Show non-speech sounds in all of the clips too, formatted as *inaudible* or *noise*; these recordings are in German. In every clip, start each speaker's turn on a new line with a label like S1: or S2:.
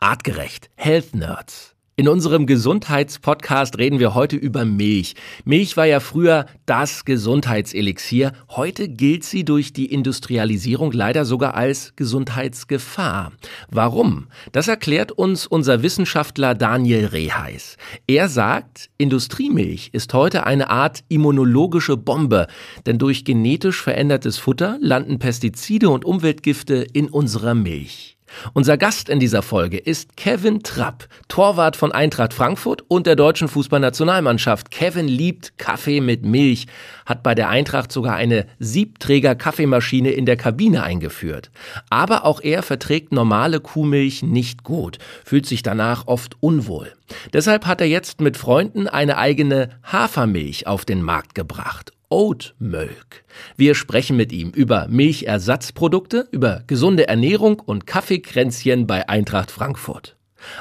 S1: Artgerecht. Health Nerds. In unserem Gesundheitspodcast reden wir heute über Milch. Milch war ja früher das Gesundheitselixier. Heute gilt sie durch die Industrialisierung leider sogar als Gesundheitsgefahr. Warum? Das erklärt uns unser Wissenschaftler Daniel Reheis. Er sagt, Industriemilch ist heute eine Art immunologische Bombe, denn durch genetisch verändertes Futter landen Pestizide und Umweltgifte in unserer Milch. Unser Gast in dieser Folge ist Kevin Trapp, Torwart von Eintracht Frankfurt und der deutschen Fußballnationalmannschaft. Kevin liebt Kaffee mit Milch, hat bei der Eintracht sogar eine Siebträger-Kaffeemaschine in der Kabine eingeführt. Aber auch er verträgt normale Kuhmilch nicht gut, fühlt sich danach oft unwohl. Deshalb hat er jetzt mit Freunden eine eigene Hafermilch auf den Markt gebracht. Oat Milk. Wir sprechen mit ihm über Milchersatzprodukte, über gesunde Ernährung und Kaffeekränzchen bei Eintracht Frankfurt.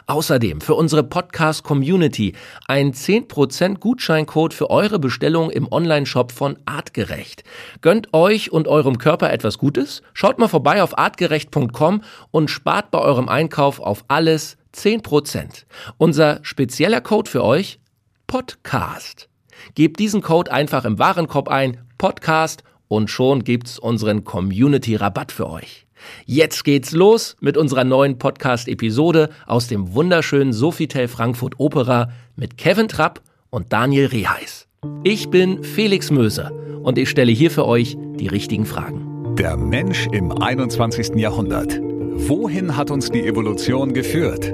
S1: Außerdem für unsere Podcast-Community ein 10% Gutscheincode für eure Bestellung im Onlineshop von Artgerecht. Gönnt euch und eurem Körper etwas Gutes? Schaut mal vorbei auf artgerecht.com und spart bei eurem Einkauf auf alles 10%. Unser spezieller Code für euch? Podcast. Gebt diesen Code einfach im Warenkorb ein, Podcast, und schon gibt's unseren Community-Rabatt für euch. Jetzt geht's los mit unserer neuen Podcast-Episode aus dem wunderschönen Sofitel Frankfurt Opera mit Kevin Trapp und Daniel Reheis. Ich bin Felix Möser und ich stelle hier für euch die richtigen Fragen.
S2: Der Mensch im 21. Jahrhundert. Wohin hat uns die Evolution geführt?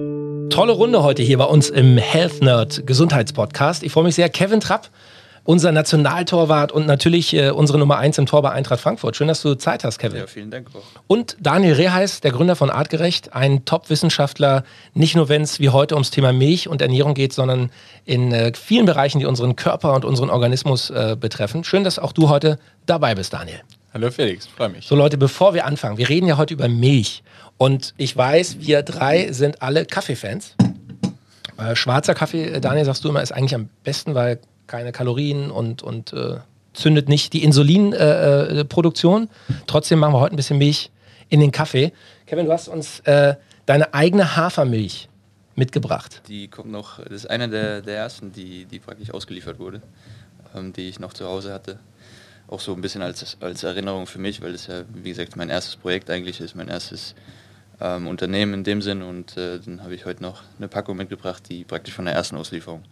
S1: Tolle Runde heute hier bei uns im Health Nerd Gesundheitspodcast. Ich freue mich sehr. Kevin Trapp, unser Nationaltorwart und natürlich äh, unsere Nummer 1 im Tor bei Eintracht Frankfurt. Schön, dass du Zeit hast, Kevin.
S3: Ja, vielen Dank auch.
S1: Und Daniel Reheis, der Gründer von Artgerecht, ein Top-Wissenschaftler, nicht nur wenn es wie heute ums Thema Milch und Ernährung geht, sondern in äh, vielen Bereichen, die unseren Körper und unseren Organismus äh, betreffen. Schön, dass auch du heute dabei bist, Daniel.
S3: Hallo Felix, freue mich.
S1: So Leute, bevor wir anfangen, wir reden ja heute über Milch. Und ich weiß, wir drei sind alle Kaffeefans. Äh, schwarzer Kaffee, äh, Daniel, sagst du immer, ist eigentlich am besten, weil keine Kalorien und, und äh, zündet nicht die Insulinproduktion. Äh, Trotzdem machen wir heute ein bisschen Milch in den Kaffee. Kevin, du hast uns äh, deine eigene Hafermilch mitgebracht.
S3: Die kommt noch, das ist einer der, der ersten, die, die praktisch ausgeliefert wurde, ähm, die ich noch zu Hause hatte. Auch so ein bisschen als, als Erinnerung für mich, weil das ja, wie gesagt, mein erstes Projekt eigentlich ist, mein erstes ähm, Unternehmen in dem Sinn. Und äh, dann habe ich heute noch eine Packung mitgebracht, die praktisch von der ersten Auslieferung.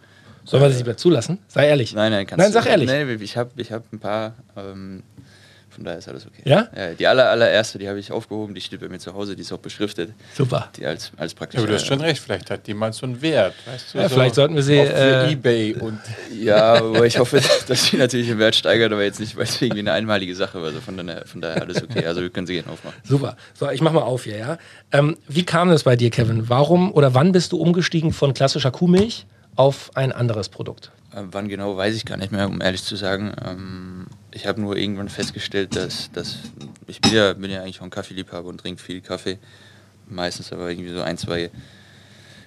S1: Sollen wir das lieber zulassen? Sei ehrlich.
S3: Nein, nein, kannst
S1: Nein,
S3: du-
S1: sag ehrlich.
S3: Nee, ich habe ich hab ein paar, ähm, von daher ist alles okay.
S1: Ja?
S3: die aller, allererste, die habe ich aufgehoben, die steht bei mir zu Hause, die ist auch beschriftet.
S1: Super.
S3: Die als, als praktisch.
S4: Ja, aber du hast
S3: äh,
S4: schon recht, vielleicht hat die mal so einen Wert. Weißt du,
S1: Ja,
S4: so
S1: vielleicht sollten wir sie, äh,
S4: Ebay und. *laughs*
S3: Ja, aber ich hoffe, *laughs* dass sie natürlich den Wert steigert, aber jetzt nicht, weil es irgendwie eine einmalige Sache war. Also von daher, von daher alles okay. Also wir können sie gerne aufmachen.
S1: Super. So, ich mach mal auf hier, ja. Ähm, wie kam das bei dir, Kevin? Warum oder wann bist du umgestiegen von klassischer Kuhmilch auf ein anderes Produkt?
S3: Ähm, wann genau, weiß ich gar nicht mehr, um ehrlich zu sagen. Ähm, ich habe nur irgendwann festgestellt, dass, dass ich bin ja, bin ja eigentlich auch ein Kaffeeliebhaber und trinke viel Kaffee. Meistens aber irgendwie so ein, zwei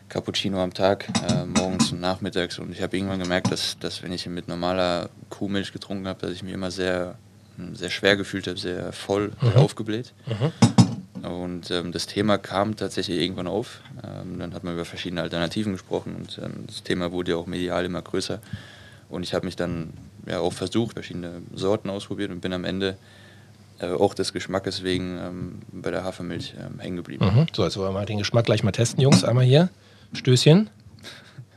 S3: Cappuccino am Tag, äh, morgens und nachmittags. Und ich habe irgendwann gemerkt, dass, dass wenn ich mit normaler Kuhmilch getrunken habe, dass ich mich immer sehr, sehr schwer gefühlt habe, sehr voll, sehr aufgebläht. Und ähm, das Thema kam tatsächlich irgendwann auf. Ähm, dann hat man über verschiedene Alternativen gesprochen und ähm, das Thema wurde ja auch medial immer größer. Und ich habe mich dann ja auch versucht, verschiedene Sorten ausprobiert und bin am Ende äh, auch des Geschmackes wegen ähm, bei der Hafermilch ähm, hängen geblieben.
S1: Mhm. So, jetzt wollen wir mal den Geschmack gleich mal testen, Jungs. Einmal hier. Stößchen.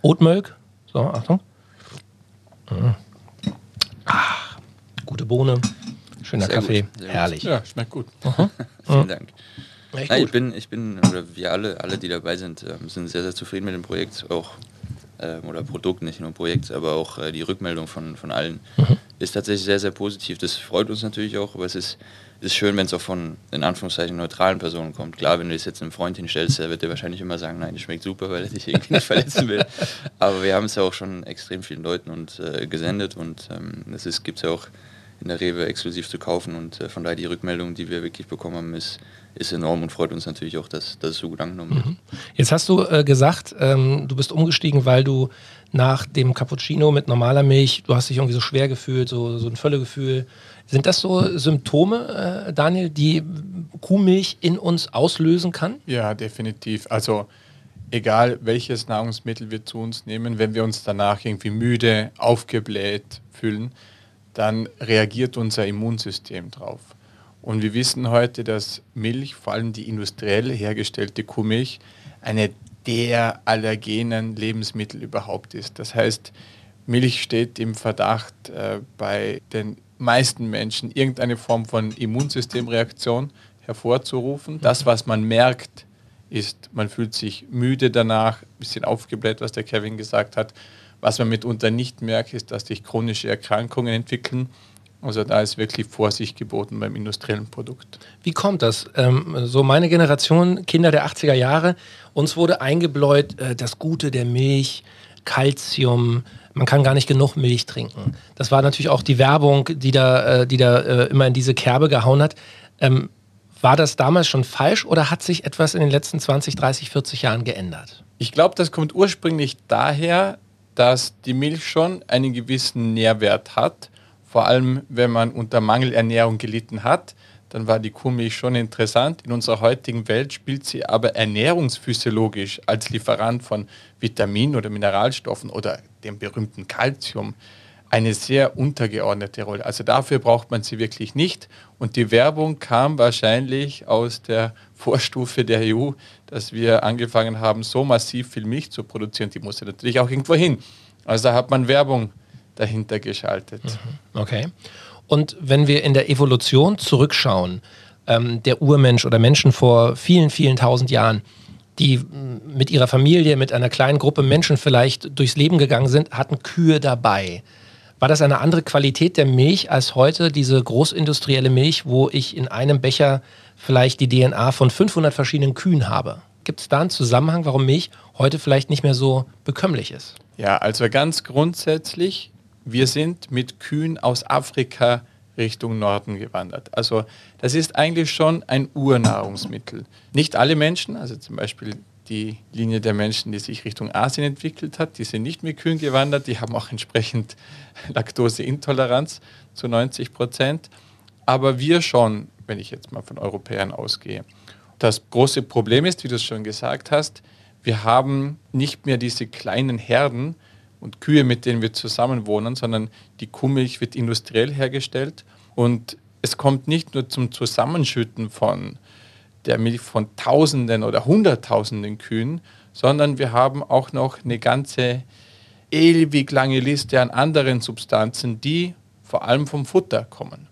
S1: Oatmilk. So, Achtung. Mhm. Ah, gute Bohne. Schöner
S3: Sehr
S1: Kaffee.
S3: gut, sehr gut.
S1: Herrlich.
S4: Ja, schmeckt gut. *laughs*
S3: Vielen Dank.
S1: Echt
S3: Nein, ich bin, ich bin, oder wir alle, alle, die dabei sind, ähm, sind sehr, sehr zufrieden mit dem Projekt, auch oder Produkt, nicht nur Projekt, aber auch äh, die Rückmeldung von, von allen
S1: Mhm.
S3: ist tatsächlich sehr, sehr positiv. Das freut uns natürlich auch, aber es ist ist schön, wenn es auch von in Anführungszeichen neutralen Personen kommt. Klar, wenn du das jetzt einem Freund hinstellst, der wird dir wahrscheinlich immer sagen, nein, das schmeckt super, weil er dich irgendwie nicht verletzen will. *laughs* Aber wir haben es ja auch schon extrem vielen Leuten und äh, gesendet und ähm, es gibt es ja auch in der Rewe exklusiv zu kaufen und äh, von daher die Rückmeldung, die wir wirklich bekommen haben, ist, ist enorm und freut uns natürlich auch, dass, dass es so gut angenommen wird. Mhm.
S1: Jetzt hast du äh, gesagt, ähm, du bist umgestiegen, weil du nach dem Cappuccino mit normaler Milch, du hast dich irgendwie so schwer gefühlt, so, so ein Völlegefühl, sind das so Symptome, äh, Daniel, die Kuhmilch in uns auslösen kann?
S4: Ja, definitiv. Also egal welches Nahrungsmittel wir zu uns nehmen, wenn wir uns danach irgendwie müde, aufgebläht fühlen, dann reagiert unser Immunsystem drauf. Und wir wissen heute, dass Milch, vor allem die industriell hergestellte Kuhmilch, eine der allergenen Lebensmittel überhaupt ist. Das heißt, Milch steht im Verdacht äh, bei den meisten Menschen irgendeine Form von Immunsystemreaktion hervorzurufen. Das, was man merkt, ist, man fühlt sich müde danach, ein bisschen aufgebläht, was der Kevin gesagt hat. Was man mitunter nicht merkt, ist, dass sich chronische Erkrankungen entwickeln. Also da ist wirklich Vorsicht geboten beim industriellen Produkt.
S1: Wie kommt das? Ähm, so meine Generation, Kinder der 80er Jahre, uns wurde eingebläut, äh, das Gute der Milch, Kalzium, man kann gar nicht genug Milch trinken. Das war natürlich auch die Werbung, die da, äh, die da äh, immer in diese Kerbe gehauen hat. Ähm, war das damals schon falsch oder hat sich etwas in den letzten 20, 30, 40 Jahren geändert?
S4: Ich glaube, das kommt ursprünglich daher, dass die Milch schon einen gewissen Nährwert hat. Vor allem, wenn man unter Mangelernährung gelitten hat, dann war die Kuhmilch schon interessant. In unserer heutigen Welt spielt sie aber ernährungsphysiologisch als Lieferant von Vitaminen oder Mineralstoffen oder dem berühmten Kalzium eine sehr untergeordnete Rolle. Also dafür braucht man sie wirklich nicht. Und die Werbung kam wahrscheinlich aus der Vorstufe der EU, dass wir angefangen haben, so massiv viel Milch zu produzieren. Die musste natürlich auch irgendwo hin. Also da hat man Werbung dahinter geschaltet.
S1: Mhm. Okay. Und wenn wir in der Evolution zurückschauen, ähm, der Urmensch oder Menschen vor vielen, vielen tausend Jahren, die mit ihrer Familie, mit einer kleinen Gruppe Menschen vielleicht durchs Leben gegangen sind, hatten Kühe dabei. War das eine andere Qualität der Milch als heute, diese großindustrielle Milch, wo ich in einem Becher vielleicht die DNA von 500 verschiedenen Kühen habe? Gibt es da einen Zusammenhang, warum Milch heute vielleicht nicht mehr so bekömmlich ist?
S4: Ja, also ganz grundsätzlich wir sind mit Kühen aus Afrika Richtung Norden gewandert. Also das ist eigentlich schon ein Urnahrungsmittel. Nicht alle Menschen, also zum Beispiel die Linie der Menschen, die sich Richtung Asien entwickelt hat, die sind nicht mit Kühen gewandert, die haben auch entsprechend *laughs* Laktoseintoleranz zu 90 Prozent. Aber wir schon, wenn ich jetzt mal von Europäern ausgehe. Das große Problem ist, wie du es schon gesagt hast, wir haben nicht mehr diese kleinen Herden, und Kühe, mit denen wir zusammen wohnen, sondern die Kuhmilch wird industriell hergestellt und es kommt nicht nur zum Zusammenschütten von der Milch von Tausenden oder Hunderttausenden Kühen, sondern wir haben auch noch eine ganze ewig lange Liste an anderen Substanzen, die vor allem vom Futter kommen.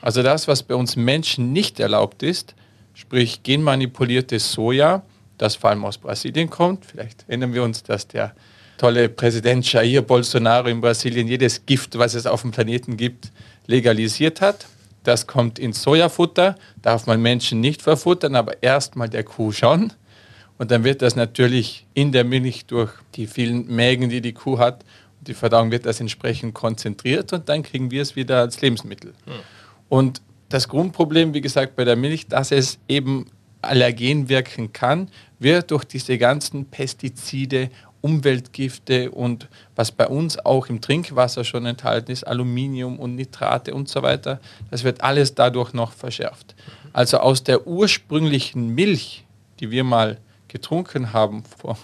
S4: Also das, was bei uns Menschen nicht erlaubt ist, sprich genmanipuliertes Soja, das vor allem aus Brasilien kommt. Vielleicht erinnern wir uns, dass der tolle Präsident Jair Bolsonaro in Brasilien jedes Gift, was es auf dem Planeten gibt, legalisiert hat. Das kommt ins Sojafutter, darf man Menschen nicht verfuttern, aber erstmal der Kuh schon. Und dann wird das natürlich in der Milch durch die vielen Mägen, die die Kuh hat, die Verdauung wird das entsprechend konzentriert und dann kriegen wir es wieder als Lebensmittel. Hm. Und das Grundproblem, wie gesagt, bei der Milch, dass es eben allergen wirken kann, wird durch diese ganzen Pestizide Umweltgifte und was bei uns auch im Trinkwasser schon enthalten ist, Aluminium und Nitrate und so weiter, das wird alles dadurch noch verschärft. Also aus der ursprünglichen Milch, die wir mal getrunken haben vor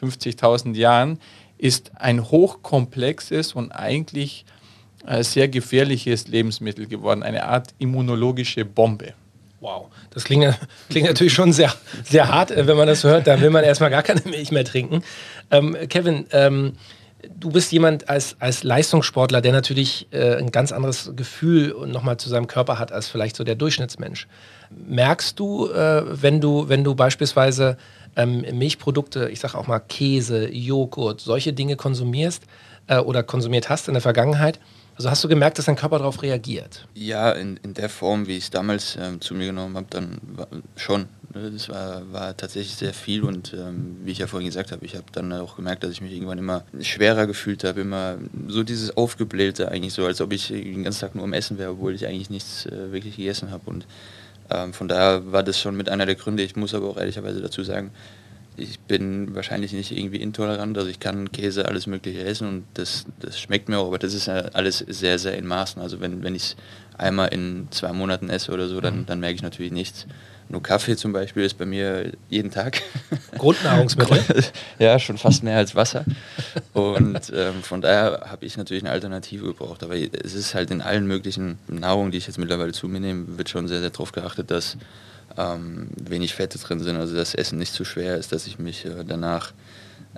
S4: 50.000 Jahren, ist ein hochkomplexes und eigentlich sehr gefährliches Lebensmittel geworden, eine Art immunologische Bombe.
S1: Wow, das klingt, klingt natürlich schon sehr, sehr hart, äh, wenn man das hört. Da will man erstmal gar keine Milch mehr trinken. Ähm, Kevin, ähm, du bist jemand als, als Leistungssportler, der natürlich äh, ein ganz anderes Gefühl nochmal zu seinem Körper hat als vielleicht so der Durchschnittsmensch. Merkst du, äh, wenn du, wenn du beispielsweise ähm, Milchprodukte, ich sage auch mal Käse, Joghurt, solche Dinge konsumierst äh, oder konsumiert hast in der Vergangenheit, Also hast du gemerkt, dass dein Körper darauf reagiert?
S3: Ja, in, in der Form, wie ich es damals ähm, zu mir genommen habe, dann war, schon. Ne, das war, war tatsächlich sehr viel und ähm, wie ich ja vorhin gesagt habe, ich habe dann auch gemerkt, dass ich mich irgendwann immer schwerer gefühlt habe, immer so dieses Aufgeblähte eigentlich so, als ob ich den ganzen Tag nur am Essen wäre, obwohl ich eigentlich nichts äh, wirklich gegessen habe und ähm, von daher war das schon mit einer der Gründe. Ich muss aber auch ehrlicherweise dazu sagen, ich bin wahrscheinlich nicht irgendwie intolerant, also ich kann Käse, alles Mögliche essen und das, das schmeckt mir auch, aber das ist ja alles sehr, sehr in Maßen. Also wenn, wenn ich es einmal in zwei Monaten esse oder so, dann, mhm. dann merke ich natürlich nichts. Nur Kaffee zum Beispiel ist bei mir jeden Tag. *laughs*
S1: Grundnahrungsmittel? *laughs*
S3: ja, schon fast mehr als Wasser. Und ähm, von daher habe ich natürlich eine Alternative gebraucht. Aber es ist halt in allen möglichen Nahrungen, die ich jetzt mittlerweile zu mir nehme, wird schon sehr, sehr darauf geachtet, dass ähm, wenig Fette drin sind, also das Essen nicht zu schwer ist, dass ich mich äh, danach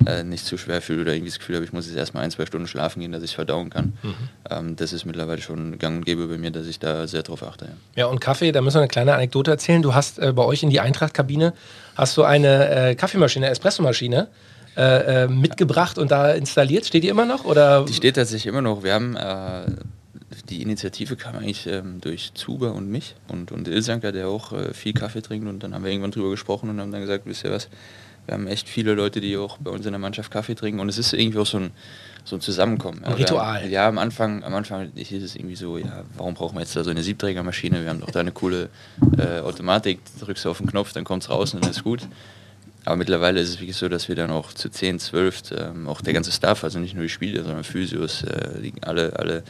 S3: äh, nicht zu schwer fühle oder irgendwie das Gefühl habe, ich muss jetzt erstmal ein, zwei Stunden schlafen gehen, dass ich verdauen kann. Mhm. Ähm, das ist mittlerweile schon gang und gäbe bei mir, dass ich da sehr drauf achte. Ja,
S1: ja und Kaffee, da müssen wir eine kleine Anekdote erzählen. Du hast äh, bei euch in die Eintrachtkabine hast du eine äh, Kaffeemaschine, Espressomaschine. Äh, äh, mitgebracht und da installiert? Steht die immer noch? Oder?
S3: Die steht tatsächlich immer noch. Wir haben die Initiative kam eigentlich ähm, durch Zuber und mich und, und Ilsanker, der auch äh, viel Kaffee trinkt. Und dann haben wir irgendwann drüber gesprochen und haben dann gesagt, wisst ihr was, wir haben echt viele Leute, die auch bei uns in der Mannschaft Kaffee trinken. Und es ist irgendwie auch so ein, so ein Zusammenkommen.
S1: Ein Ritual.
S3: Ja, am Anfang, am Anfang hieß es irgendwie so, ja, warum brauchen wir jetzt da so eine Siebträgermaschine? Wir haben doch da eine coole äh, Automatik, drückst du auf den Knopf, dann kommt es raus und dann ist gut. Aber mittlerweile ist es wirklich so, dass wir dann auch zu 10, 12, ähm, auch der ganze Staff, also nicht nur die Spieler, sondern Physios, äh, die, alle, alle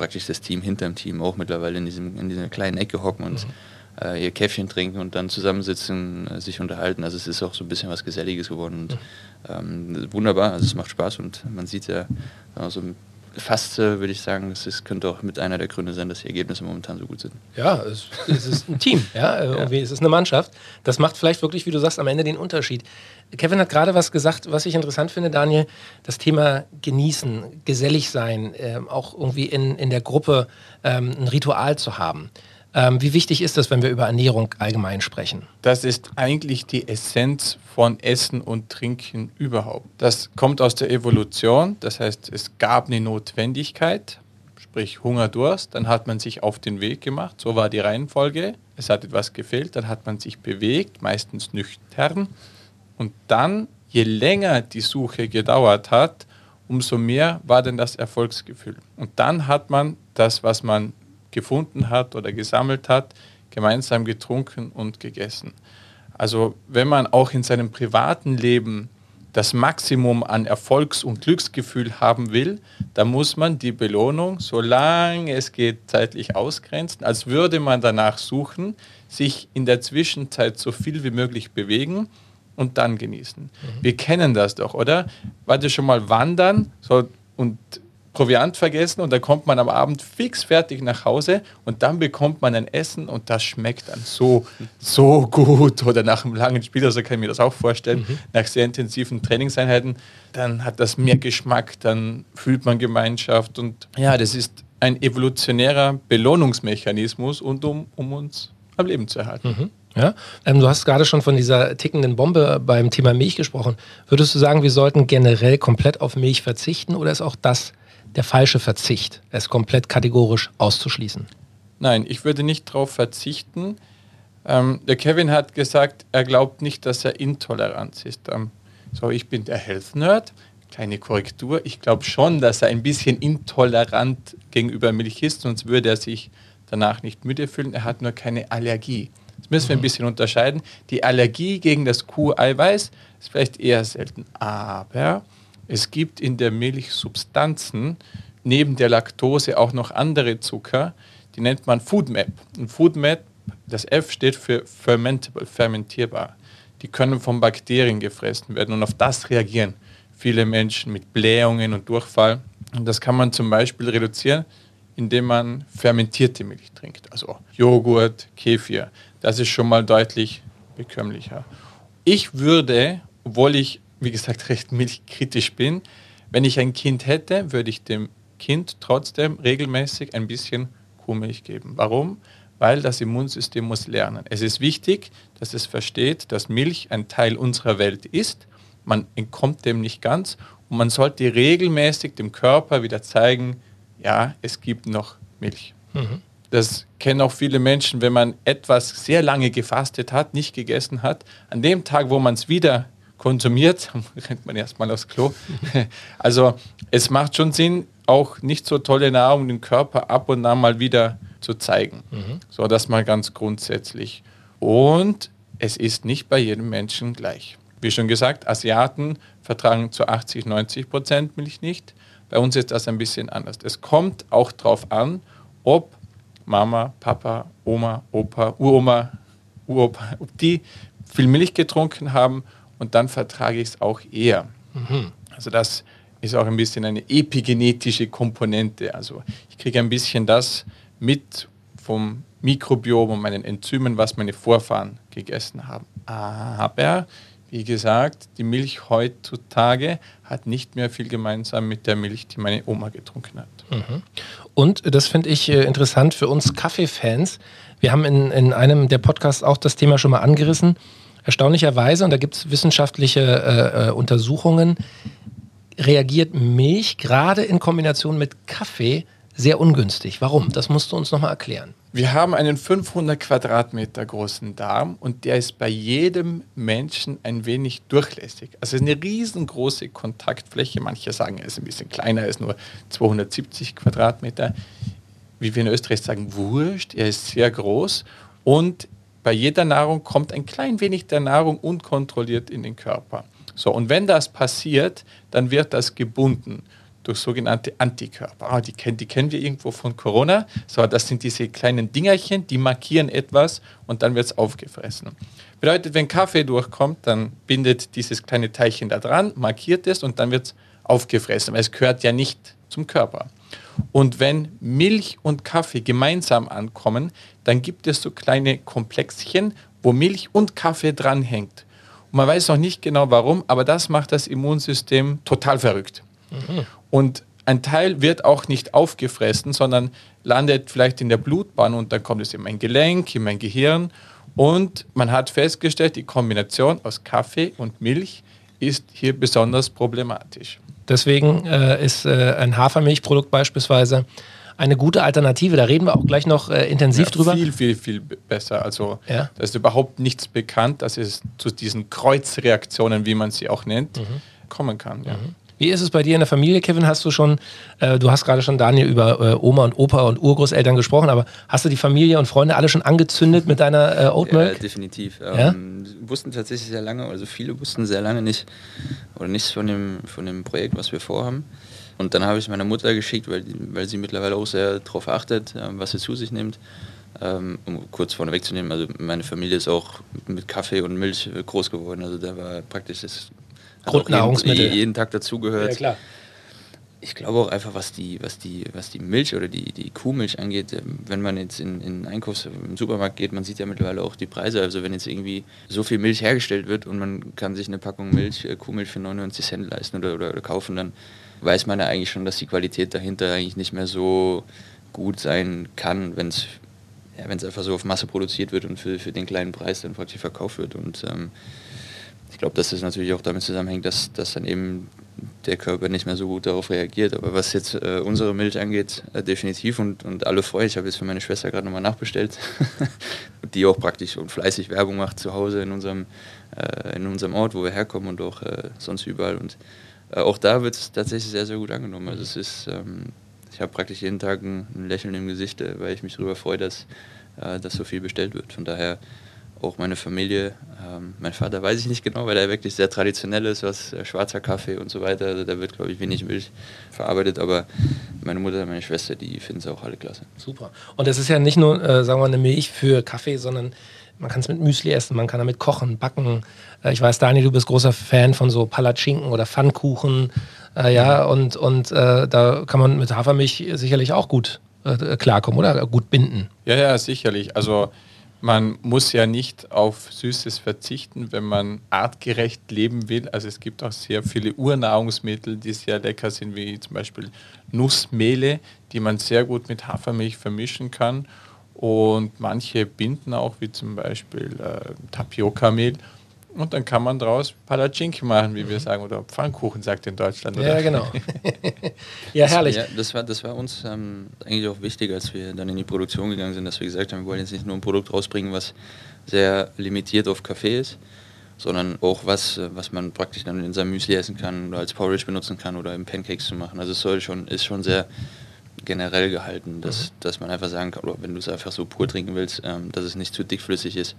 S3: praktisch das Team hinter dem Team auch mittlerweile in, diesem, in dieser kleinen Ecke hocken und mhm. äh, ihr Käffchen trinken und dann zusammensitzen, äh, sich unterhalten. Also es ist auch so ein bisschen was Geselliges geworden und ähm, wunderbar, also es macht Spaß und man sieht ja also fast würde ich sagen, es könnte auch mit einer der Gründe sein, dass die Ergebnisse momentan so gut sind.
S1: Ja, es, es ist ein Team, *laughs* ja, äh, irgendwie ja. es ist eine Mannschaft. Das macht vielleicht wirklich, wie du sagst, am Ende den Unterschied. Kevin hat gerade was gesagt, was ich interessant finde, Daniel, das Thema genießen, gesellig sein, äh, auch irgendwie in, in der Gruppe ähm, ein Ritual zu haben. Ähm, wie wichtig ist das, wenn wir über Ernährung allgemein sprechen?
S4: Das ist eigentlich die Essenz von Essen und Trinken überhaupt. Das kommt aus der Evolution, das heißt, es gab eine Notwendigkeit, sprich Hunger, Durst, dann hat man sich auf den Weg gemacht, so war die Reihenfolge, es hat etwas gefehlt, dann hat man sich bewegt, meistens nüchtern und dann, je länger die Suche gedauert hat, umso mehr war denn das Erfolgsgefühl. Und dann hat man das, was man gefunden hat oder gesammelt hat, gemeinsam getrunken und gegessen. Also wenn man auch in seinem privaten Leben das Maximum an Erfolgs- und Glücksgefühl haben will, dann muss man die Belohnung, solange es geht, zeitlich ausgrenzen, als würde man danach suchen, sich in der Zwischenzeit so viel wie möglich bewegen und dann genießen. Mhm. Wir kennen das doch, oder? Warte schon mal wandern so, und Proviant vergessen und dann kommt man am Abend fix fertig nach Hause und dann bekommt man ein Essen und das schmeckt dann so, so gut. Oder nach einem langen Spiel, also kann ich mir das auch vorstellen, mhm. nach sehr intensiven Trainingseinheiten, dann hat das mehr Geschmack, dann fühlt man Gemeinschaft und ja, das ist ein evolutionärer Belohnungsmechanismus und um, um uns am Leben zu erhalten.
S1: Mhm. Ja? Ähm, du hast gerade schon von dieser tickenden Bombe beim Thema Milch gesprochen. Würdest du sagen, wir sollten generell komplett auf Milch verzichten oder ist auch das der falsche Verzicht, es komplett kategorisch auszuschließen?
S4: Nein, ich würde nicht darauf verzichten. Ähm, der Kevin hat gesagt, er glaubt nicht, dass er intolerant ist. Ähm, so, ich bin der Health Nerd. Kleine Korrektur. Ich glaube schon, dass er ein bisschen intolerant gegenüber Milch ist, sonst würde er sich danach nicht müde fühlen. Er hat nur keine Allergie. Das müssen wir ein mhm. bisschen unterscheiden. Die Allergie gegen das Kuheiweiß ist vielleicht eher selten. Aber es gibt in der Milch Substanzen, neben der Laktose auch noch andere Zucker, die nennt man FoodMap. Und FoodMap, das F steht für fermentable, fermentierbar. Die können von Bakterien gefressen werden und auf das reagieren viele Menschen mit Blähungen und Durchfall. Und das kann man zum Beispiel reduzieren, indem man fermentierte Milch trinkt, also Joghurt, Kefir. Das ist schon mal deutlich bekömmlicher. Ich würde, obwohl ich wie gesagt, recht milchkritisch bin. Wenn ich ein Kind hätte, würde ich dem Kind trotzdem regelmäßig ein bisschen Kuhmilch geben. Warum? Weil das Immunsystem muss lernen. Es ist wichtig, dass es versteht, dass Milch ein Teil unserer Welt ist. Man entkommt dem nicht ganz und man sollte regelmäßig dem Körper wieder zeigen, ja, es gibt noch Milch. Mhm. Das kennen auch viele Menschen, wenn man etwas sehr lange gefastet hat, nicht gegessen hat. An dem Tag, wo man es wieder konsumiert, *laughs* rennt man erstmal aufs Klo. *laughs* Also es macht schon Sinn, auch nicht so tolle Nahrung den Körper ab und an mal wieder zu zeigen. Mhm. So, das mal ganz grundsätzlich. Und es ist nicht bei jedem Menschen gleich. Wie schon gesagt, Asiaten vertragen zu 80, 90 Prozent Milch nicht. Bei uns ist das ein bisschen anders. Es kommt auch darauf an, ob Mama, Papa, Oma, Opa, Uroma, Uropa, ob die viel Milch getrunken haben und dann vertrage ich es auch eher. Mhm. Also das ist auch ein bisschen eine epigenetische Komponente. Also ich kriege ein bisschen das mit vom Mikrobiom und meinen Enzymen, was meine Vorfahren gegessen haben. Aber wie gesagt, die Milch heutzutage hat nicht mehr viel gemeinsam mit der Milch, die meine Oma getrunken hat. Mhm.
S1: Und das finde ich äh, interessant für uns Kaffeefans. Wir haben in, in einem der Podcasts auch das Thema schon mal angerissen. Erstaunlicherweise, und da gibt es wissenschaftliche äh, äh, Untersuchungen, reagiert Milch gerade in Kombination mit Kaffee sehr ungünstig. Warum? Das musst du uns nochmal erklären.
S4: Wir haben einen 500 Quadratmeter großen Darm und der ist bei jedem Menschen ein wenig durchlässig. Also eine riesengroße Kontaktfläche. Manche sagen, er ist ein bisschen kleiner, er ist nur 270 Quadratmeter. Wie wir in Österreich sagen, wurscht, er ist sehr groß und bei jeder Nahrung kommt ein klein wenig der Nahrung unkontrolliert in den Körper. So, und wenn das passiert, dann wird das gebunden durch sogenannte Antikörper. Ah, die, kennen, die kennen wir irgendwo von Corona. So, das sind diese kleinen Dingerchen, die markieren etwas und dann wird es aufgefressen. Bedeutet, wenn Kaffee durchkommt, dann bindet dieses kleine Teilchen da dran, markiert es und dann wird es aufgefressen, weil es gehört ja nicht zum Körper. Und wenn Milch und Kaffee gemeinsam ankommen, dann gibt es so kleine Komplexchen, wo Milch und Kaffee dranhängt. Und man weiß noch nicht genau warum, aber das macht das Immunsystem total verrückt. Mhm. Und ein Teil wird auch nicht aufgefressen, sondern landet vielleicht in der Blutbahn und dann kommt es in mein Gelenk, in mein Gehirn. Und man hat festgestellt, die Kombination aus Kaffee und Milch ist hier besonders problematisch.
S1: Deswegen äh, ist äh, ein Hafermilchprodukt beispielsweise eine gute Alternative. Da reden wir auch gleich noch äh, intensiv ja, drüber.
S4: Viel, viel, viel besser. Also ja? da ist überhaupt nichts bekannt, dass es zu diesen Kreuzreaktionen, wie man sie auch nennt, mhm. kommen kann. Ja. Mhm.
S1: Wie ist es bei dir in der Familie, Kevin? Hast du schon, äh, du hast gerade schon Daniel über äh, Oma und Opa und Urgroßeltern gesprochen, aber hast du die Familie und Freunde alle schon angezündet mit deiner äh, Oat Milk?
S3: Ja, definitiv. Ja? Ähm, wussten tatsächlich sehr lange, also viele wussten sehr lange nicht oder nichts von dem, von dem Projekt, was wir vorhaben. Und dann habe ich es meiner Mutter geschickt, weil, weil sie mittlerweile auch sehr darauf achtet, äh, was sie zu sich nimmt. Ähm, um kurz vorne wegzunehmen, also meine Familie ist auch mit Kaffee und Milch äh, groß geworden. Also da war praktisch das
S1: Grundnahrungsmittel.
S3: Jeden, jeden, Tag dazugehört.
S1: Ja, klar.
S3: Ich glaube auch einfach, was die, was die, was die Milch oder die, die Kuhmilch angeht, ähm, wenn man jetzt in, in Einkaufs im Supermarkt geht, man sieht ja mittlerweile auch die Preise. Also wenn jetzt irgendwie so viel Milch hergestellt wird und man kann sich eine Packung Milch, äh, Kuhmilch für 99 Cent leisten oder, oder, oder kaufen, dann weiß man ja eigentlich schon, dass die Qualität dahinter eigentlich nicht mehr so gut sein kann, wenn es ja, einfach so auf Masse produziert wird und für, für den kleinen Preis dann praktisch verkauft wird. Und ähm, ich glaube, dass das natürlich auch damit zusammenhängt, dass, dass dann eben der Körper nicht mehr so gut darauf reagiert. Aber was jetzt äh, unsere Milch angeht, äh, definitiv und, und alle freuen. Ich habe jetzt für meine Schwester gerade nochmal nachbestellt, *laughs* die auch praktisch und fleißig Werbung macht zu Hause in unserem, äh, in unserem Ort, wo wir herkommen und auch äh, sonst überall. Und äh, auch da wird es tatsächlich sehr, sehr gut angenommen. Also es ist, ähm, ich habe praktisch jeden Tag ein, ein, Lächeln im Gesicht, äh, weil ich mich darüber freue, dass, dass so viel bestellt wird. Von daher auch meine Familie. Ähm, mein Vater weiß ich nicht genau, weil er wirklich sehr traditionell ist, was äh, schwarzer Kaffee und so weiter. Also da wird, glaube ich, wenig Milch verarbeitet. Aber meine Mutter und meine Schwester, die finden es auch alle klasse.
S1: Super. Und es ist ja nicht nur, äh, sagen wir, eine Milch für Kaffee, sondern man kann es mit Müsli essen, man kann damit kochen, backen. Äh, ich weiß, Daniel, du bist großer Fan von so Palatschinken oder Pfannkuchen. Äh, ja, und, und äh, da kann man mit Hafermilch sicherlich auch gut äh, klarkommen oder gut binden.
S4: Ja, ja, sicherlich. Also man muss ja nicht auf Süßes verzichten, wenn man artgerecht leben will. Also es gibt auch sehr viele Urnahrungsmittel, die sehr lecker sind, wie zum Beispiel Nussmehle, die man sehr gut mit Hafermilch vermischen kann. Und manche binden auch, wie zum Beispiel äh, Tapioca-Mehl. Und dann kann man daraus Palatschinki machen, wie wir sagen, oder Pfannkuchen, sagt in Deutschland. Oder?
S1: Ja, genau. *laughs* ja, herrlich.
S3: Ja, das, war, das war uns ähm, eigentlich auch wichtig, als wir dann in die Produktion gegangen sind, dass wir gesagt haben, wir wollen jetzt nicht nur ein Produkt rausbringen, was sehr limitiert auf Kaffee ist, sondern auch was, was man praktisch dann in seinem Müsli essen kann oder als Porridge benutzen kann oder im Pancakes zu machen. Also es soll schon, ist schon sehr generell gehalten, dass, mhm. dass man einfach sagen kann, oder wenn du es einfach so pur trinken willst, ähm, dass es nicht zu dickflüssig ist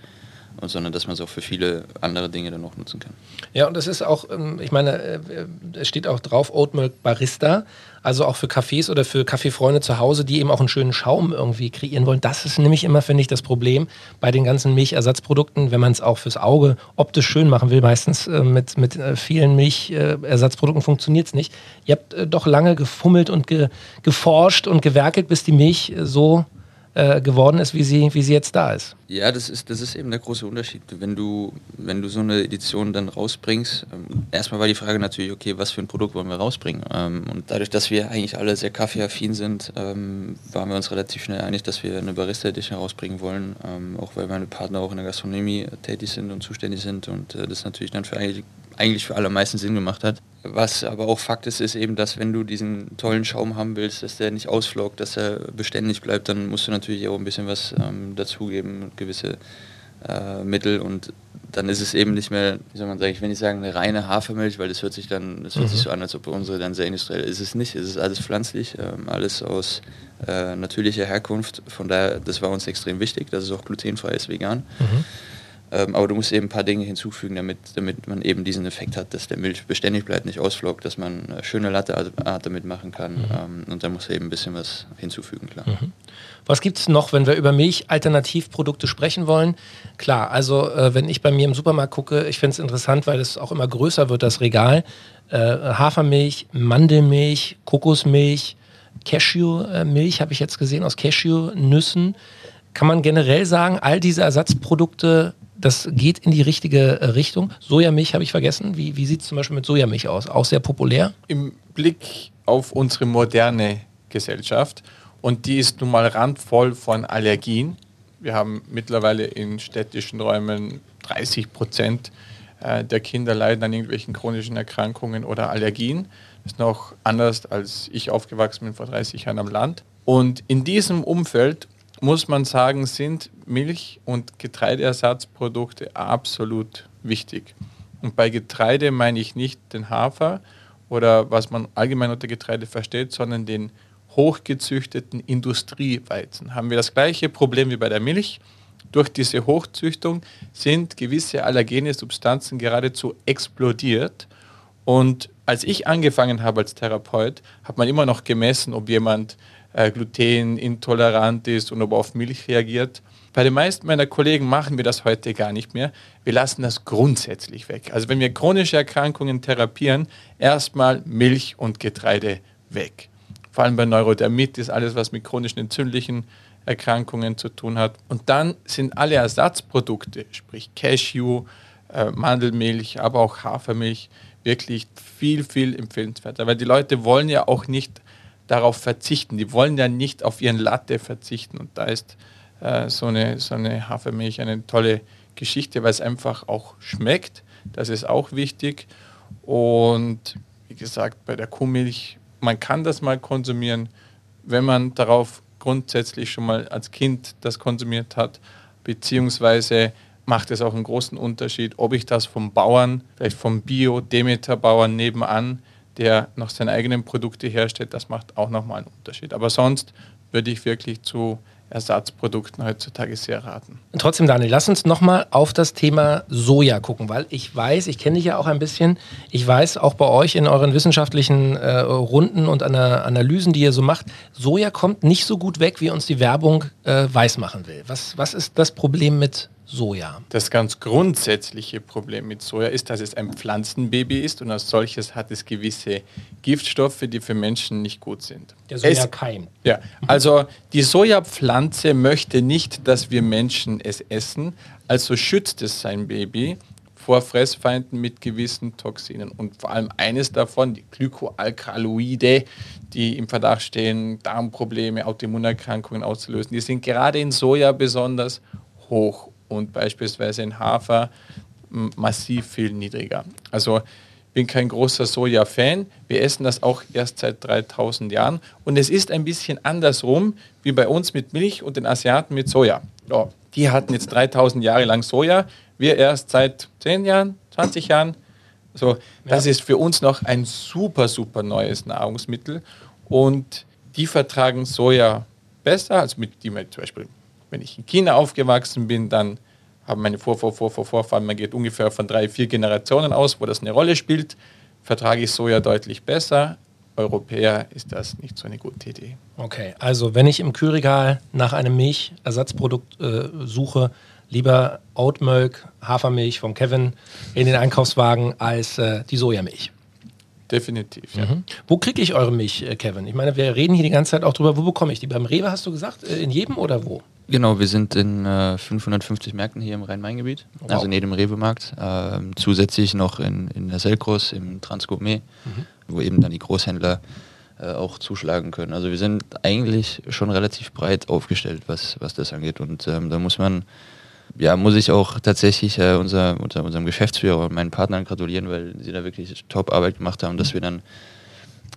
S3: sondern dass man es auch für viele andere Dinge dann auch nutzen kann.
S1: Ja, und das ist auch, ähm, ich meine, äh, es steht auch drauf Oat Milk Barista, also auch für Cafés oder für Kaffeefreunde zu Hause, die eben auch einen schönen Schaum irgendwie kreieren wollen. Das ist nämlich immer, finde ich, das Problem bei den ganzen Milchersatzprodukten, wenn man es auch fürs Auge optisch schön machen will. Meistens äh, mit, mit äh, vielen Milchersatzprodukten funktioniert es nicht. Ihr habt doch lange gefummelt und ge geforscht und gewerkelt, bis die Milch so äh, geworden ist, wie sie, wie sie jetzt da ist.
S3: Ja, das ist, das ist eben der große Unterschied. Wenn du, wenn du so eine Edition dann rausbringst, ähm, erstmal war die Frage natürlich, okay, was für ein Produkt wollen wir rausbringen? Ähm, und dadurch, dass wir eigentlich alle sehr kaffeeaffin sind, ähm, waren wir uns relativ schnell einig, dass wir eine Barista Edition rausbringen wollen, ähm, auch weil meine Partner auch in der Gastronomie tätig sind und zuständig sind und äh, das natürlich dann für eigentlich, eigentlich für alle meisten Sinn gemacht hat. Was aber auch Fakt ist, ist eben, dass wenn du diesen tollen Schaum haben willst, dass der nicht ausflockt, dass er beständig bleibt, dann musst du natürlich auch ein bisschen was ähm, dazugeben, gewisse äh, Mittel und dann ist es eben nicht mehr, wie soll man sagen, ich will nicht sagen eine reine Hafermilch, weil das hört sich dann, das hört mhm. sich so an, als ob unsere dann sehr industriell ist. es nicht. Es ist alles pflanzlich, ähm, alles aus äh, natürlicher Herkunft. Von daher, das war uns extrem wichtig, dass es auch glutenfrei ist, vegan. Mhm. Ähm, aber du musst eben ein paar Dinge hinzufügen, damit, damit man eben diesen Effekt hat, dass der Milch beständig bleibt, nicht ausflockt, dass man eine schöne Latte Art damit machen kann. Mhm. Ähm, und da muss eben ein bisschen was hinzufügen, klar. Mhm.
S1: Was gibt es noch, wenn wir über Milch-Alternativprodukte sprechen wollen? Klar, also äh, wenn ich bei mir im Supermarkt gucke, ich finde es interessant, weil es auch immer größer wird, das Regal. Äh, Hafermilch, Mandelmilch, Kokosmilch, Cashewmilch habe ich jetzt gesehen aus Cashewnüssen. Kann man generell sagen, all diese Ersatzprodukte das geht in die richtige äh, Richtung. Sojamilch habe ich vergessen. Wie, wie sieht es zum Beispiel mit Sojamilch aus? Auch sehr populär?
S4: Im Blick auf unsere moderne Gesellschaft und die ist nun mal randvoll von Allergien. Wir haben mittlerweile in städtischen Räumen 30 Prozent äh, der Kinder leiden an irgendwelchen chronischen Erkrankungen oder Allergien. Das ist noch anders, als ich aufgewachsen bin vor 30 Jahren am Land. Und in diesem Umfeld muss man sagen, sind Milch- und Getreideersatzprodukte absolut wichtig. Und bei Getreide meine ich nicht den Hafer oder was man allgemein unter Getreide versteht, sondern den hochgezüchteten Industrieweizen. Haben wir das gleiche Problem wie bei der Milch. Durch diese Hochzüchtung sind gewisse allergene Substanzen geradezu explodiert. Und als ich angefangen habe als Therapeut, hat man immer noch gemessen, ob jemand äh, glutenintolerant ist und ob er auf Milch reagiert. Bei den meisten meiner Kollegen machen wir das heute gar nicht mehr. Wir lassen das grundsätzlich weg. Also wenn wir chronische Erkrankungen therapieren, erstmal Milch und Getreide weg. Vor allem bei Neurodermitis, alles was mit chronischen entzündlichen Erkrankungen zu tun hat. Und dann sind alle Ersatzprodukte, sprich Cashew, äh, Mandelmilch, aber auch Hafermilch, wirklich viel, viel empfehlenswerter. Weil die Leute wollen ja auch nicht darauf verzichten. Die wollen ja nicht auf ihren Latte verzichten. Und da ist äh, so, eine, so eine Hafermilch eine tolle Geschichte, weil es einfach auch schmeckt. Das ist auch wichtig. Und wie gesagt, bei der Kuhmilch, man kann das mal konsumieren, wenn man darauf grundsätzlich schon mal als Kind das konsumiert hat, beziehungsweise macht es auch einen großen Unterschied, ob ich das vom Bauern, vielleicht vom Bio-Demeter-Bauern nebenan der noch seine eigenen Produkte herstellt, das macht auch nochmal einen Unterschied. Aber sonst würde ich wirklich zu Ersatzprodukten heutzutage sehr raten.
S1: Trotzdem, Daniel, lass uns nochmal auf das Thema Soja gucken, weil ich weiß, ich kenne dich ja auch ein bisschen, ich weiß auch bei euch in euren wissenschaftlichen äh, Runden und Ana Analysen, die ihr so macht, Soja kommt nicht so gut weg, wie uns die Werbung äh, weismachen will. Was, was ist das Problem mit Soja?
S4: Das ganz grundsätzliche Problem mit Soja ist, dass es ein Pflanzenbaby ist und als solches hat es gewisse Giftstoffe, die für Menschen nicht gut sind.
S1: Der Sojakeim.
S4: Ja, also die Sojapflanze möchte nicht, dass wir Menschen es essen, also schützt es sein Baby vor Fressfeinden mit gewissen Toxinen. Und vor allem eines davon, die Glykoalkaloide, die im Verdacht stehen, Darmprobleme, Autoimmunerkrankungen auszulösen, die sind gerade in Soja besonders hoch und beispielsweise in Hafer massiv viel niedriger. Also ich bin kein großer Soja-Fan. Wir essen das auch erst seit 3000 Jahren. Und es ist ein bisschen andersrum wie bei uns mit Milch und den Asiaten mit Soja. Ja, die hatten jetzt 3000 Jahre lang Soja, wir erst seit 10 Jahren, 20 Jahren. So, das ja. ist für uns noch ein super, super neues Nahrungsmittel. Und die vertragen Soja besser, als mit die zum Beispiel, wenn ich in China aufgewachsen bin, dann haben meine Vor, Vor, Vor, Vor, Vorfahren, man geht ungefähr von drei, vier Generationen aus, wo das eine Rolle spielt, vertrage ich Soja deutlich besser. Europäer ist das nicht so eine gute Idee.
S1: Okay, also wenn ich im Kühlregal nach einem Milchersatzprodukt äh, suche, lieber Oatmilk, Hafermilch vom Kevin in den Einkaufswagen als äh, die Sojamilch.
S4: Definitiv, ja. Mhm.
S1: Wo kriege ich eure Milch, äh, Kevin? Ich meine, wir reden hier die ganze Zeit auch drüber, wo bekomme ich die? Beim Rewe hast du gesagt? Äh, in jedem oder wo?
S3: Genau, wir sind in äh, 550 Märkten hier im Rhein-Main-Gebiet, wow. also in jedem Rewe-Markt. Ähm, zusätzlich noch in, in der Selkros, im Transgourmet, mhm. wo eben dann die Großhändler äh, auch zuschlagen können. Also wir sind eigentlich schon relativ breit aufgestellt, was, was das angeht. Und ähm, da muss man ja, muss ich auch tatsächlich äh, unser, unser, unserem Geschäftsführer und meinen Partnern gratulieren, weil sie da wirklich Top-Arbeit gemacht haben, dass wir dann,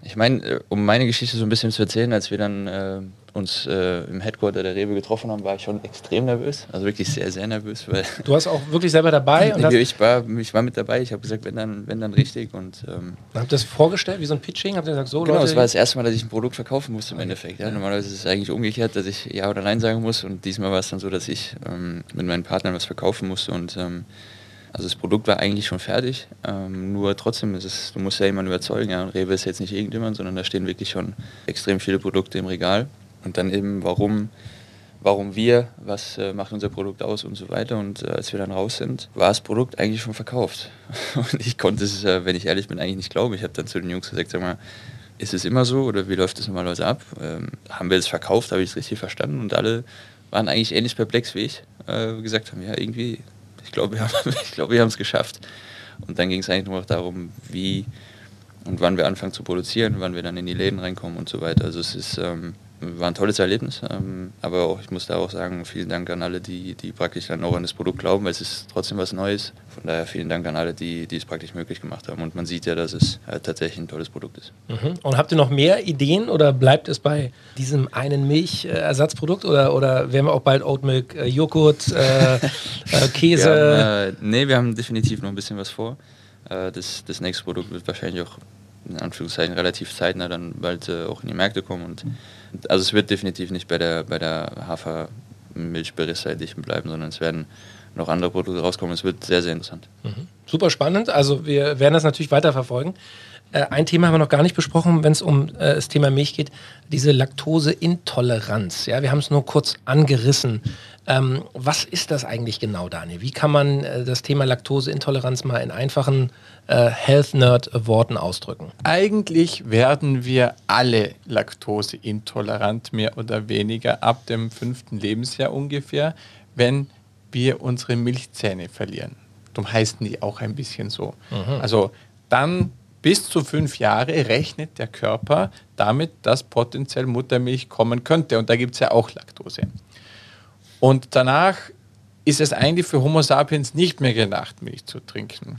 S3: ich meine, äh, um meine Geschichte so ein bisschen zu erzählen, als wir dann äh, uns äh, im Headquarter der Rewe getroffen haben, war ich schon extrem nervös. Also wirklich sehr, sehr nervös. *laughs* Weil
S1: du warst auch wirklich selber dabei?
S3: Und *laughs* ich, war, ich war mit dabei. Ich habe gesagt, wenn dann, wenn dann richtig. Und, ähm,
S1: habt ihr das vorgestellt, wie so ein Pitching? Habt ihr gesagt, so
S3: Genau, Leute, es war das erste Mal, dass ich ein Produkt verkaufen musste im Endeffekt. Ja. Normalerweise ist es eigentlich umgekehrt, dass ich Ja oder Nein sagen muss. Und diesmal war es dann so, dass ich ähm, mit meinen Partnern was verkaufen musste. Und ähm, also das Produkt war eigentlich schon fertig, ähm, nur trotzdem ist es, du musst ja jemanden überzeugen. Ja. Und Rewe ist jetzt nicht irgendjemand, sondern da stehen wirklich schon extrem viele Produkte im Regal. Und dann eben, warum, warum wir, was äh, macht unser Produkt aus und so weiter. Und äh, als wir dann raus sind, war das Produkt eigentlich schon verkauft. *laughs* Und ich konnte es, äh, wenn ich ehrlich bin, eigentlich nicht glauben. Ich habe dann zu den Jungs gesagt, sag mal, ist es immer so oder wie läuft das normalerweise ab? Ähm, haben wir es verkauft, habe ich es richtig verstanden? Und alle waren eigentlich ähnlich perplex wie ich, äh, gesagt haben, ja, irgendwie, glaube, wir haben *laughs* es geschafft. Und dann ging es eigentlich nur noch darum, wie und wann wir anfangen zu produzieren, wann wir dann in die Läden reinkommen und so weiter. Also es ist, ähm, war ein tolles Erlebnis. Ähm, aber auch, ich muss da auch sagen, vielen Dank an alle, die, die praktisch dann auch an das Produkt glauben, weil es ist trotzdem was Neues. Von daher vielen Dank an alle, die, die es praktisch möglich gemacht haben. Und man sieht ja, dass es äh, tatsächlich ein tolles Produkt ist.
S1: Mhm. Und habt ihr noch mehr Ideen oder bleibt es bei diesem einen Milchersatzprodukt oder, oder werden wir auch bald Oatmilk, äh, Joghurt, äh, äh *laughs* Käse?
S3: Wir haben, äh, nee, wir haben definitiv noch ein bisschen was vor. Äh, das, das nächste Produkt wird wahrscheinlich auch in Anführungszeichen relativ zeitnah dann bald äh, auch in die Märkte kommen. Und also es wird definitiv nicht bei der, bei der Hafermilchberissei bleiben, sondern es werden noch andere Produkte rauskommen. Es wird sehr, sehr interessant.
S1: Mhm. Super spannend. Also wir werden das natürlich weiter verfolgen. Äh, ein Thema haben wir noch gar nicht besprochen, wenn es um äh, das Thema Milch geht, diese Laktoseintoleranz. Ja, wir haben es nur kurz angerissen. Ähm, was ist das eigentlich genau, Daniel? Wie kann man äh, das Thema Laktoseintoleranz mal in einfachen äh, Health Nerd Worten ausdrücken?
S4: Eigentlich werden wir alle laktoseintolerant, mehr oder weniger, ab dem fünften Lebensjahr ungefähr, wenn wir unsere Milchzähne verlieren. Darum heißen die auch ein bisschen so. Mhm. Also dann bis zu fünf Jahre rechnet der Körper damit, dass potenziell Muttermilch kommen könnte. Und da gibt es ja auch Laktose. Und danach ist es eigentlich für Homo sapiens nicht mehr gedacht, Milch zu trinken.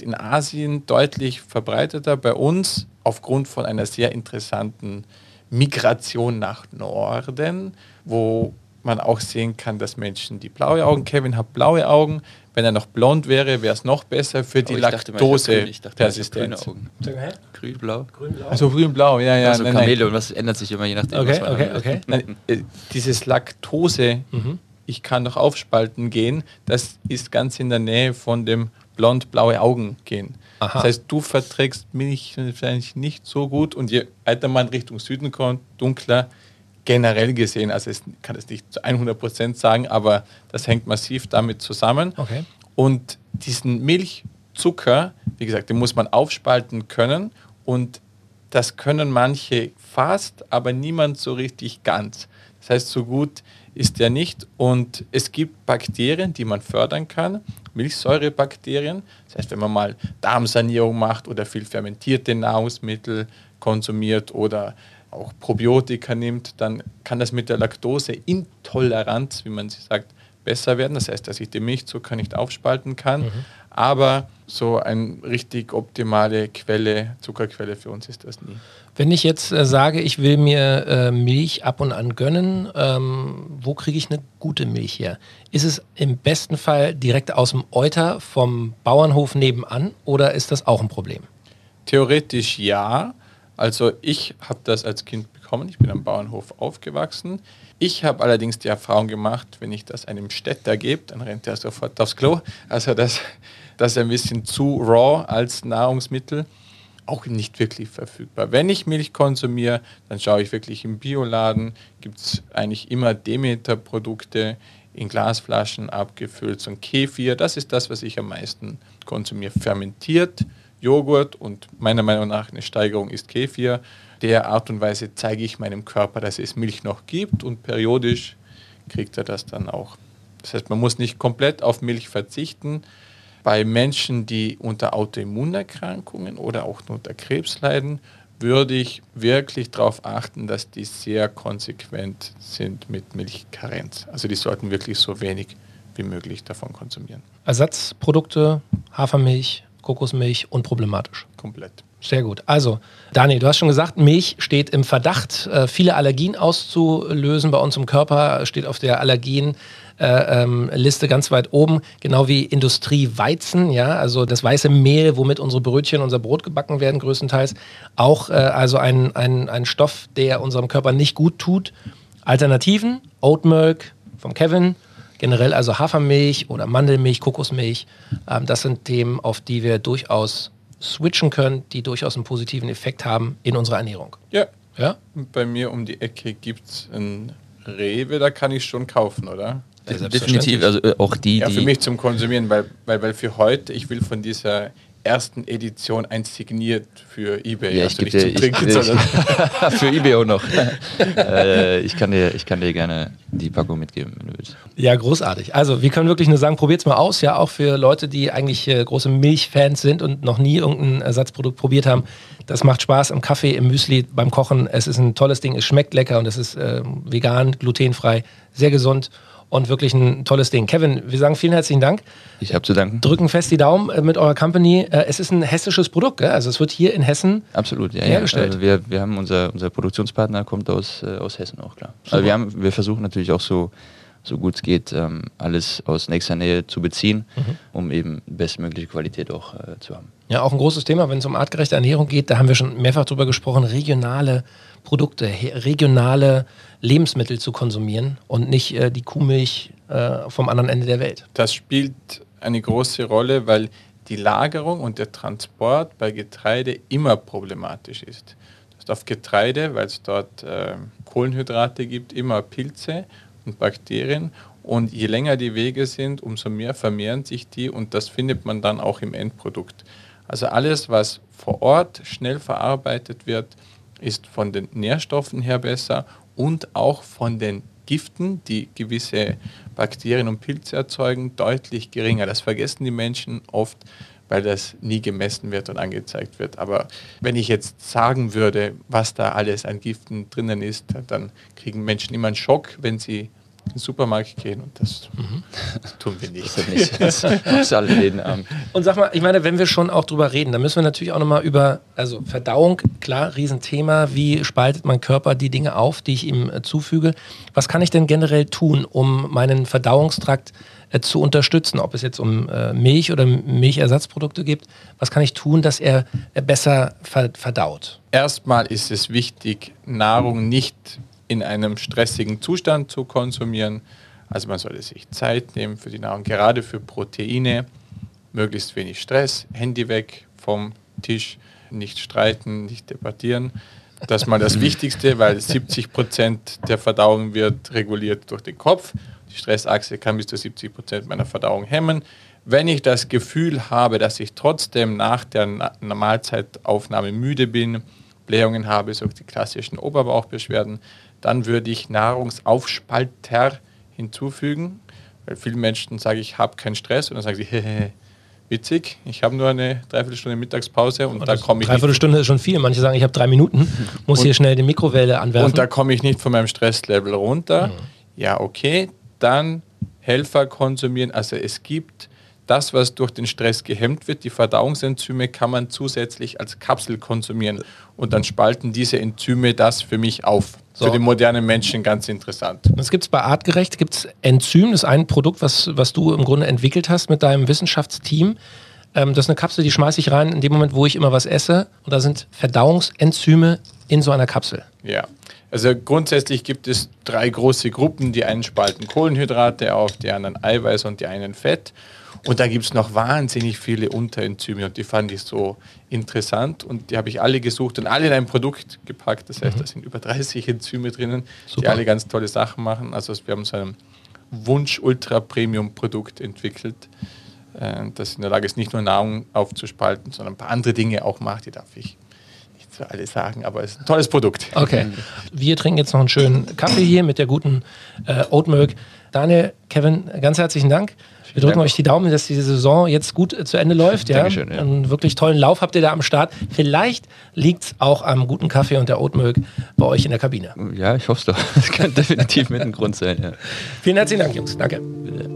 S4: In Asien deutlich verbreiteter, bei uns aufgrund von einer sehr interessanten Migration nach Norden, wo man auch sehen kann, dass Menschen, die blaue Augen, Kevin hat blaue Augen, wenn er noch blond wäre, wäre es noch besser für die Laktose-Persistenz.
S3: Grün-blau.
S4: Grün also grün-blau, ja, ja.
S3: Also nein, Kamele und was ändert sich immer je nachdem,
S1: okay, was okay, okay.
S4: Nein, äh, dieses Laktose, mhm. ich kann noch aufspalten gehen, das ist ganz in der Nähe von dem blond-blaue Augen gehen. Aha. Das heißt, du verträgst Milch wahrscheinlich nicht so gut und je weiter man Richtung Süden kommt, dunkler, generell gesehen, also ich kann es nicht zu 100 Prozent sagen, aber das hängt massiv damit zusammen.
S1: Okay.
S4: Und diesen Milchzucker, wie gesagt, den muss man aufspalten können und das können manche fast, aber niemand so richtig ganz. Das heißt, so gut ist der nicht und es gibt Bakterien, die man fördern kann, Milchsäurebakterien. Das heißt, wenn man mal Darmsanierung macht oder viel fermentierte Nahrungsmittel konsumiert oder auch Probiotika nimmt, dann kann das mit der Laktoseintoleranz, wie man sie sagt, besser werden. Das heißt, dass ich den Milchzucker nicht aufspalten kann. Mhm. Aber so eine richtig optimale Quelle, Zuckerquelle für uns ist das nie.
S1: Wenn ich jetzt äh, sage, ich will mir äh, Milch ab und an gönnen, ähm, wo kriege ich eine gute Milch her? Ist es im besten Fall direkt aus dem Euter vom Bauernhof nebenan oder ist das auch ein Problem?
S4: Theoretisch ja. Also ich habe das als Kind bekommen. Ich bin am Bauernhof aufgewachsen. Ich habe allerdings die Erfahrung gemacht, wenn ich das einem Städter gebe, dann rennt er sofort aufs Klo. Also das, das ist ein bisschen zu raw als Nahrungsmittel auch nicht wirklich verfügbar. Wenn ich Milch konsumiere, dann schaue ich wirklich im Bioladen, gibt es eigentlich immer Demeter-Produkte in Glasflaschen abgefüllt, so ein Kefir, das ist das, was ich am meisten konsumiere. Fermentiert, Joghurt und meiner Meinung nach eine Steigerung ist Kefir. Der Art und Weise zeige ich meinem Körper, dass es Milch noch gibt und periodisch kriegt er das dann auch. Das heißt, man muss nicht komplett auf Milch verzichten, bei Menschen, die unter Autoimmunerkrankungen oder auch unter Krebs leiden, würde ich wirklich darauf achten, dass die sehr konsequent sind mit Milchkarenz. Also die sollten wirklich so wenig wie möglich davon konsumieren.
S1: Ersatzprodukte, Hafermilch, Kokosmilch unproblematisch.
S4: Komplett.
S1: Sehr gut. Also, Daniel, du hast schon gesagt, Milch steht im Verdacht, äh, viele Allergien auszulösen. Bei uns im Körper steht auf der Allergien äh, ähm, Liste ganz weit oben, genau wie Industrieweizen, ja, also das weiße Mehl, womit unsere Brötchen, unser Brot gebacken werden, größtenteils. Auch äh, also ein, ein, ein Stoff, der unserem Körper nicht gut tut. Alternativen, Oat Milk vom Kevin, generell also Hafermilch oder Mandelmilch, Kokosmilch. Ähm, das sind Themen, auf die wir durchaus switchen können, die durchaus einen positiven Effekt haben in unserer Ernährung.
S4: Ja. ja? Bei mir um die Ecke gibt es ein Rewe, da kann ich schon kaufen, oder?
S3: Definitiv, also äh, auch die,
S4: ja,
S3: die.
S4: für mich zum Konsumieren, weil, weil, weil für heute, ich will von dieser ersten Edition eins signiert für eBay.
S3: Ja, also ich also nicht dir, zum Trinken, ich, *laughs* für eBay auch noch. *laughs* äh, ich, kann dir, ich kann dir gerne die Packung mitgeben, wenn du willst.
S1: Ja, großartig. Also wir können wirklich nur sagen, probiert es mal aus, ja, auch für Leute, die eigentlich äh, große Milchfans sind und noch nie irgendein Ersatzprodukt probiert haben. Das macht Spaß im Kaffee, im Müsli, beim Kochen. Es ist ein tolles Ding, es schmeckt lecker und es ist äh, vegan, glutenfrei, sehr gesund und wirklich ein tolles Ding. Kevin, wir sagen vielen herzlichen Dank.
S3: Ich habe zu danken.
S1: Drücken fest die Daumen äh, mit eurer Company. Äh, es ist ein hessisches Produkt, gell? also es wird hier in Hessen
S3: Absolut, ja, hergestellt. Ja. Also wir, wir haben unser, unser Produktionspartner kommt aus, äh, aus Hessen auch, klar. Also wir, haben, wir versuchen natürlich auch so, so gut es geht, ähm, alles aus nächster Nähe zu beziehen, mhm. um eben bestmögliche Qualität auch äh, zu haben.
S1: Ja, auch ein großes Thema, wenn es um artgerechte Ernährung geht, da haben wir schon mehrfach drüber gesprochen, regionale Produkte, regionale Lebensmittel zu konsumieren und nicht äh, die Kuhmilch äh, vom anderen Ende der Welt.
S4: Das spielt eine große Rolle, weil die Lagerung und der Transport bei Getreide immer problematisch ist. Du hast auf Getreide, weil es dort äh, Kohlenhydrate gibt, immer Pilze und Bakterien. Und je länger die Wege sind, umso mehr vermehren sich die und das findet man dann auch im Endprodukt. Also alles, was vor Ort schnell verarbeitet wird, ist von den Nährstoffen her besser und auch von den Giften, die gewisse Bakterien und Pilze erzeugen, deutlich geringer. Das vergessen die Menschen oft, weil das nie gemessen wird und angezeigt wird. Aber wenn ich jetzt sagen würde, was da alles an Giften drinnen ist, dann kriegen Menschen immer einen Schock, wenn sie in den Supermarkt gehen und das, mhm. das tun wir nicht. Das nicht.
S1: Alle jeden Abend. Und sag mal, ich meine, wenn wir schon auch drüber reden, dann müssen wir natürlich auch nochmal über, also Verdauung, klar, Riesenthema, wie spaltet mein Körper die Dinge auf, die ich ihm äh, zufüge. Was kann ich denn generell tun, um meinen Verdauungstrakt äh, zu unterstützen, ob es jetzt um äh, Milch oder Milchersatzprodukte gibt? Was kann ich tun, dass er äh, besser verdaut?
S4: Erstmal ist es wichtig, Nahrung nicht in einem stressigen Zustand zu konsumieren. Also man sollte sich Zeit nehmen für die Nahrung, gerade für Proteine, möglichst wenig Stress, Handy weg vom Tisch, nicht streiten, nicht debattieren. Das ist mal das *laughs* Wichtigste, weil 70 Prozent der Verdauung wird reguliert durch den Kopf. Die Stressachse kann bis zu 70 Prozent meiner Verdauung hemmen. Wenn ich das Gefühl habe, dass ich trotzdem nach der Mahlzeitaufnahme müde bin, Blähungen habe, so die klassischen Oberbauchbeschwerden, dann würde ich Nahrungsaufspalter hinzufügen, weil vielen Menschen sage ich, habe keinen Stress und dann sagen sie, *laughs* hehehe, witzig, ich habe nur eine Dreiviertelstunde Mittagspause und, und da komme ich.
S1: Dreiviertelstunde ist schon viel. Manche sagen, ich habe drei Minuten, muss und, hier schnell die Mikrowelle anwerfen.
S4: Und da komme ich nicht von meinem Stresslevel runter. Mhm. Ja, okay, dann Helfer konsumieren. Also es gibt das, was durch den Stress gehemmt wird, die Verdauungsenzyme, kann man zusätzlich als Kapsel konsumieren. Und dann spalten diese Enzyme das für mich auf. So. Für den modernen Menschen ganz interessant.
S1: Das gibt es bei Artgerecht, gibt es Enzym, das ist ein Produkt, was, was du im Grunde entwickelt hast mit deinem Wissenschaftsteam. Ähm, das ist eine Kapsel, die schmeiße ich rein in dem Moment, wo ich immer was esse. Und da sind Verdauungsenzyme in so einer Kapsel.
S4: Ja. Also grundsätzlich gibt es drei große Gruppen. Die einen spalten Kohlenhydrate auf, die anderen Eiweiß und die einen Fett. Und da gibt es noch wahnsinnig viele Unterenzyme und die fand ich so interessant und die habe ich alle gesucht und alle in ein Produkt gepackt. Das heißt, mhm. da sind über 30 Enzyme drinnen, Super. die alle ganz tolle Sachen machen. Also wir haben so ein Wunsch-Ultra-Premium-Produkt entwickelt, äh, das in der Lage ist, nicht nur Nahrung aufzuspalten, sondern ein paar andere Dinge auch macht. Die darf ich nicht für alle sagen, aber es ist ein tolles Produkt.
S1: Okay. Wir trinken jetzt noch einen schönen Kaffee hier mit der guten äh, Oat Milk. Daniel, Kevin, ganz herzlichen Dank. Wir drücken Dank. euch die Daumen, dass diese Saison jetzt gut äh, zu Ende läuft. Ja? Dankeschön, ja. Einen wirklich tollen Lauf habt ihr da am Start. Vielleicht liegt es auch am guten Kaffee und der Oatmilk bei euch in der Kabine.
S3: Ja, ich hoffe es doch. *laughs* Das kann definitiv mit ein Grund sein. Ja.
S1: Vielen herzlichen Dank, Jungs. Danke.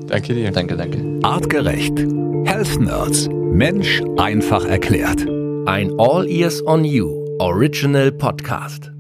S2: Danke dir. Danke, danke. Artgerecht. Health Nerds. Mensch einfach erklärt.
S1: Ein All Ears on You Original Podcast.